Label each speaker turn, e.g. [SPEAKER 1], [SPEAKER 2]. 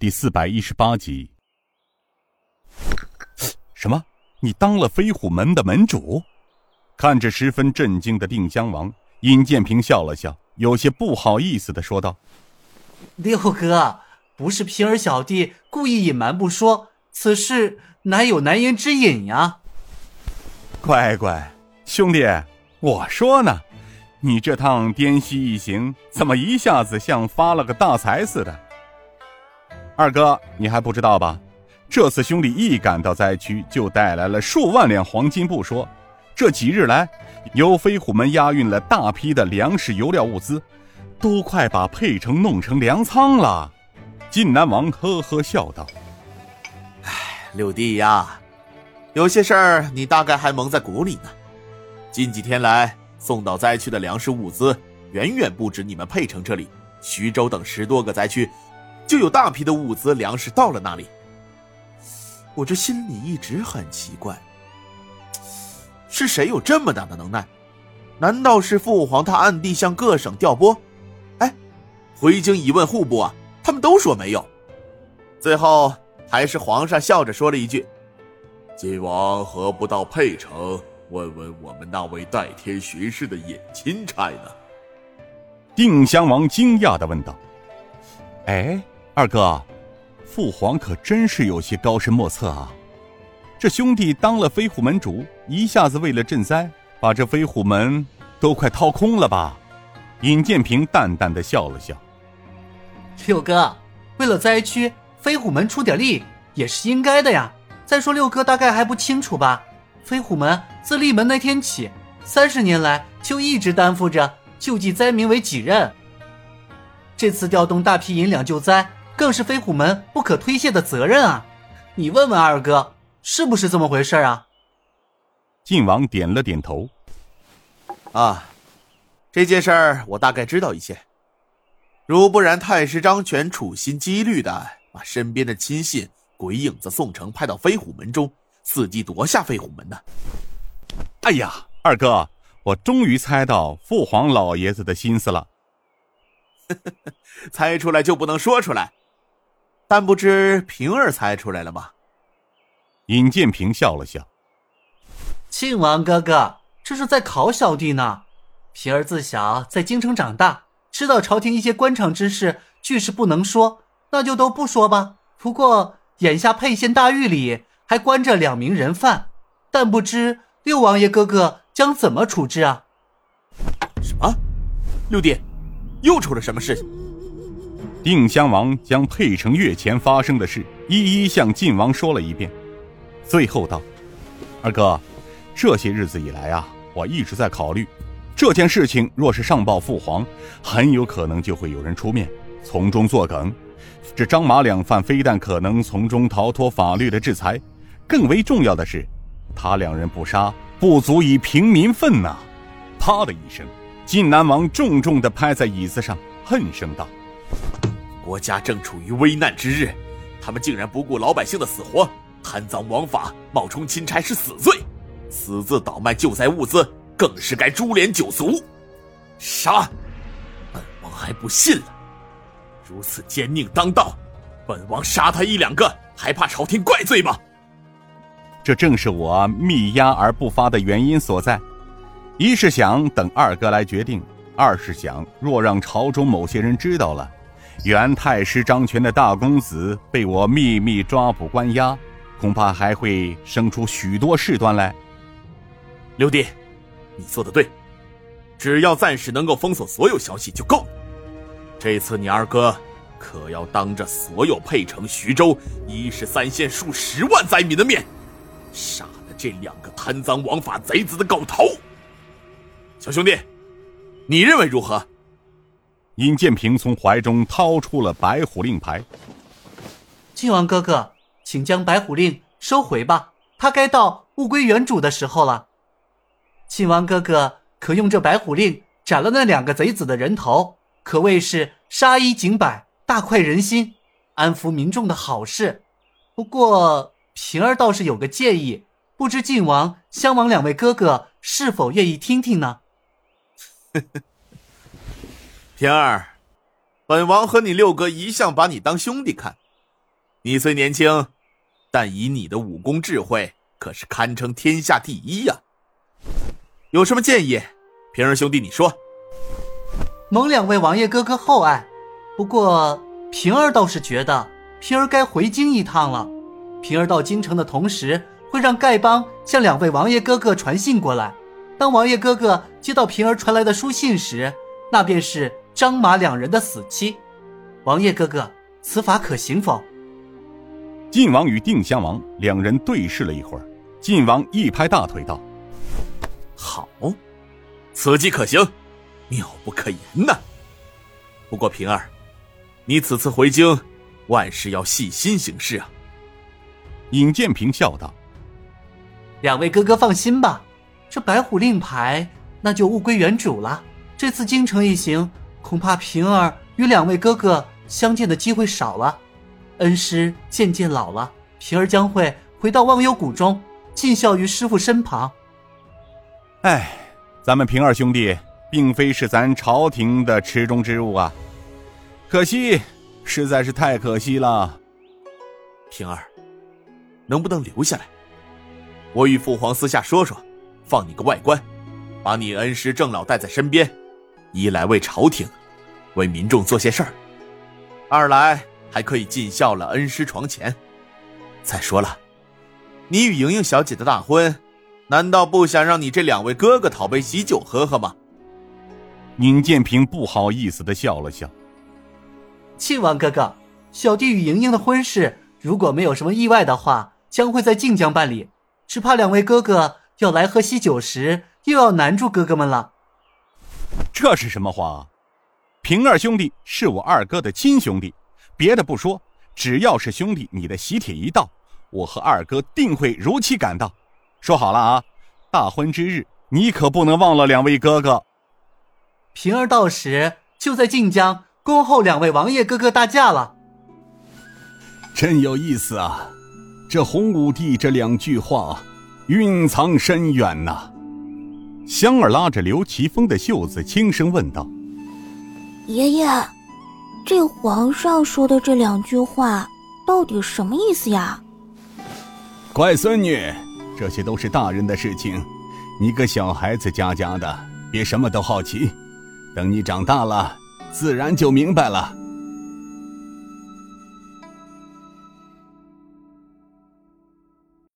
[SPEAKER 1] 第四百一十八集。什么？你当了飞虎门的门主？看着十分震惊的定襄王，尹建平笑了笑，有些不好意思的说道：“
[SPEAKER 2] 六哥，不是平儿小弟故意隐瞒不说，此事乃有难言之隐呀。”
[SPEAKER 1] 乖乖，兄弟，我说呢。你这趟滇西一行，怎么一下子像发了个大财似的？二哥，你还不知道吧？这次兄弟一赶到灾区，就带来了数万两黄金不说，这几日来，由飞虎门押运了大批的粮食、油料物资，都快把沛城弄成粮仓了。晋南王呵呵笑道：“
[SPEAKER 3] 哎，六弟呀，有些事儿你大概还蒙在鼓里呢。近几天来。”送到灾区的粮食物资远远不止你们沛城这里，徐州等十多个灾区，就有大批的物资粮食到了那里。我这心里一直很奇怪，是谁有这么大的能耐？难道是父皇他暗地向各省调拨？哎，回京一问户部啊，他们都说没有。最后还是皇上笑着说了一句：“
[SPEAKER 4] 晋王何不到沛城？”问问我们那位代天巡视的尹钦差呢？
[SPEAKER 1] 定襄王惊讶的问道：“哎，二哥，父皇可真是有些高深莫测啊！这兄弟当了飞虎门主，一下子为了赈灾，把这飞虎门都快掏空了吧？”尹建平淡淡的笑了笑：“
[SPEAKER 2] 六哥，为了灾区，飞虎门出点力也是应该的呀。再说六哥大概还不清楚吧？”飞虎门自立门那天起，三十年来就一直担负着救济灾民为己任。这次调动大批银两救灾，更是飞虎门不可推卸的责任啊！你问问二哥，是不是这么回事啊？
[SPEAKER 1] 晋王点了点头。
[SPEAKER 3] 啊，这件事儿我大概知道一些。如不然，太师张权处心积虑的把身边的亲信鬼影子宋城派到飞虎门中。伺机夺下飞虎门呢？
[SPEAKER 1] 哎呀，二哥，我终于猜到父皇老爷子的心思了。
[SPEAKER 3] 猜出来就不能说出来，但不知平儿猜出来了吗？
[SPEAKER 1] 尹建平笑了笑：“
[SPEAKER 2] 庆王哥哥，这是在考小弟呢。平儿自小在京城长大，知道朝廷一些官场之事，俱是不能说，那就都不说吧。不过眼下沛县大狱里……”还关着两名人犯，但不知六王爷哥哥将怎么处置啊？
[SPEAKER 3] 什么？六弟，又出了什么事情？
[SPEAKER 1] 定襄王将沛城月前发生的事一一向晋王说了一遍，最后道：“二哥，这些日子以来啊，我一直在考虑，这件事情若是上报父皇，很有可能就会有人出面从中作梗，这张马两犯非但可能从中逃脱法律的制裁。”更为重要的是，他两人不杀，不足以平民愤呐！啪的一声，晋南王重重的拍在椅子上，恨声道：“
[SPEAKER 3] 国家正处于危难之日，他们竟然不顾老百姓的死活，贪赃枉法，冒充钦差是死罪，私自倒卖救灾物资，更是该株连九族！杀！本王还不信了，如此奸佞当道，本王杀他一两个，还怕朝廷怪罪吗？”
[SPEAKER 1] 这正是我密压而不发的原因所在。一是想等二哥来决定，二是想若让朝中某些人知道了，原太师张权的大公子被我秘密抓捕关押，恐怕还会生出许多事端来。
[SPEAKER 3] 六弟，你做的对，只要暂时能够封锁所有消息就够了。这次你二哥可要当着所有沛城、徐州一十三县数十万灾民的面。杀了这两个贪赃枉法贼子的狗头！小兄弟，你认为如何？
[SPEAKER 1] 尹建平从怀中掏出了白虎令牌。
[SPEAKER 2] 靖王哥哥，请将白虎令收回吧，他该到物归原主的时候了。靖王哥哥可用这白虎令斩了那两个贼子的人头，可谓是杀一儆百，大快人心，安抚民众的好事。不过。平儿倒是有个建议，不知晋王、襄王两位哥哥是否愿意听听呢？
[SPEAKER 3] 平儿，本王和你六哥一向把你当兄弟看，你虽年轻，但以你的武功智慧，可是堪称天下第一呀。有什么建议，平儿兄弟，你说。
[SPEAKER 2] 蒙两位王爷哥哥厚爱，不过平儿倒是觉得平儿该回京一趟了。平儿到京城的同时，会让丐帮向两位王爷哥哥传信过来。当王爷哥哥接到平儿传来的书信时，那便是张马两人的死期。王爷哥哥，此法可行否？
[SPEAKER 1] 晋王与定襄王两人对视了一会儿，晋王一拍大腿道：“
[SPEAKER 3] 好，此计可行。”妙不可言呐！不过平儿，你此次回京，万事要细心行事啊。
[SPEAKER 1] 尹建平笑道：“
[SPEAKER 2] 两位哥哥放心吧，这白虎令牌那就物归原主了。这次京城一行，恐怕平儿与两位哥哥相见的机会少了。恩师渐渐老了，平儿将会回到忘忧谷中，尽孝于师傅身旁。
[SPEAKER 1] 哎，咱们平儿兄弟。”并非是咱朝廷的池中之物啊，可惜，实在是太可惜了。
[SPEAKER 3] 平儿，能不能留下来？我与父皇私下说说，放你个外官，把你恩师郑老带在身边，一来为朝廷、为民众做些事儿，二来还可以尽孝了恩师床前。再说了，你与莹莹小姐的大婚，难道不想让你这两位哥哥讨杯喜酒喝喝吗？
[SPEAKER 1] 宁建平不好意思的笑了笑。
[SPEAKER 2] 庆王哥哥，小弟与莹莹的婚事，如果没有什么意外的话，将会在晋江办理。只怕两位哥哥要来喝喜酒时，又要难住哥哥们了。
[SPEAKER 1] 这是什么话？平儿兄弟是我二哥的亲兄弟，别的不说，只要是兄弟，你的喜帖一到，我和二哥定会如期赶到。说好了啊，大婚之日，你可不能忘了两位哥哥。
[SPEAKER 2] 平儿到时就在晋江恭候两位王爷哥哥大驾了。
[SPEAKER 5] 真有意思啊！这洪武帝这两句话，蕴藏深远呐。
[SPEAKER 1] 香儿拉着刘奇峰的袖子，轻声问道：“
[SPEAKER 6] 爷爷，这皇上说的这两句话，到底什么意思呀？”
[SPEAKER 5] 乖孙女，这些都是大人的事情，你个小孩子家家的，别什么都好奇。等你长大了，自然就明白了。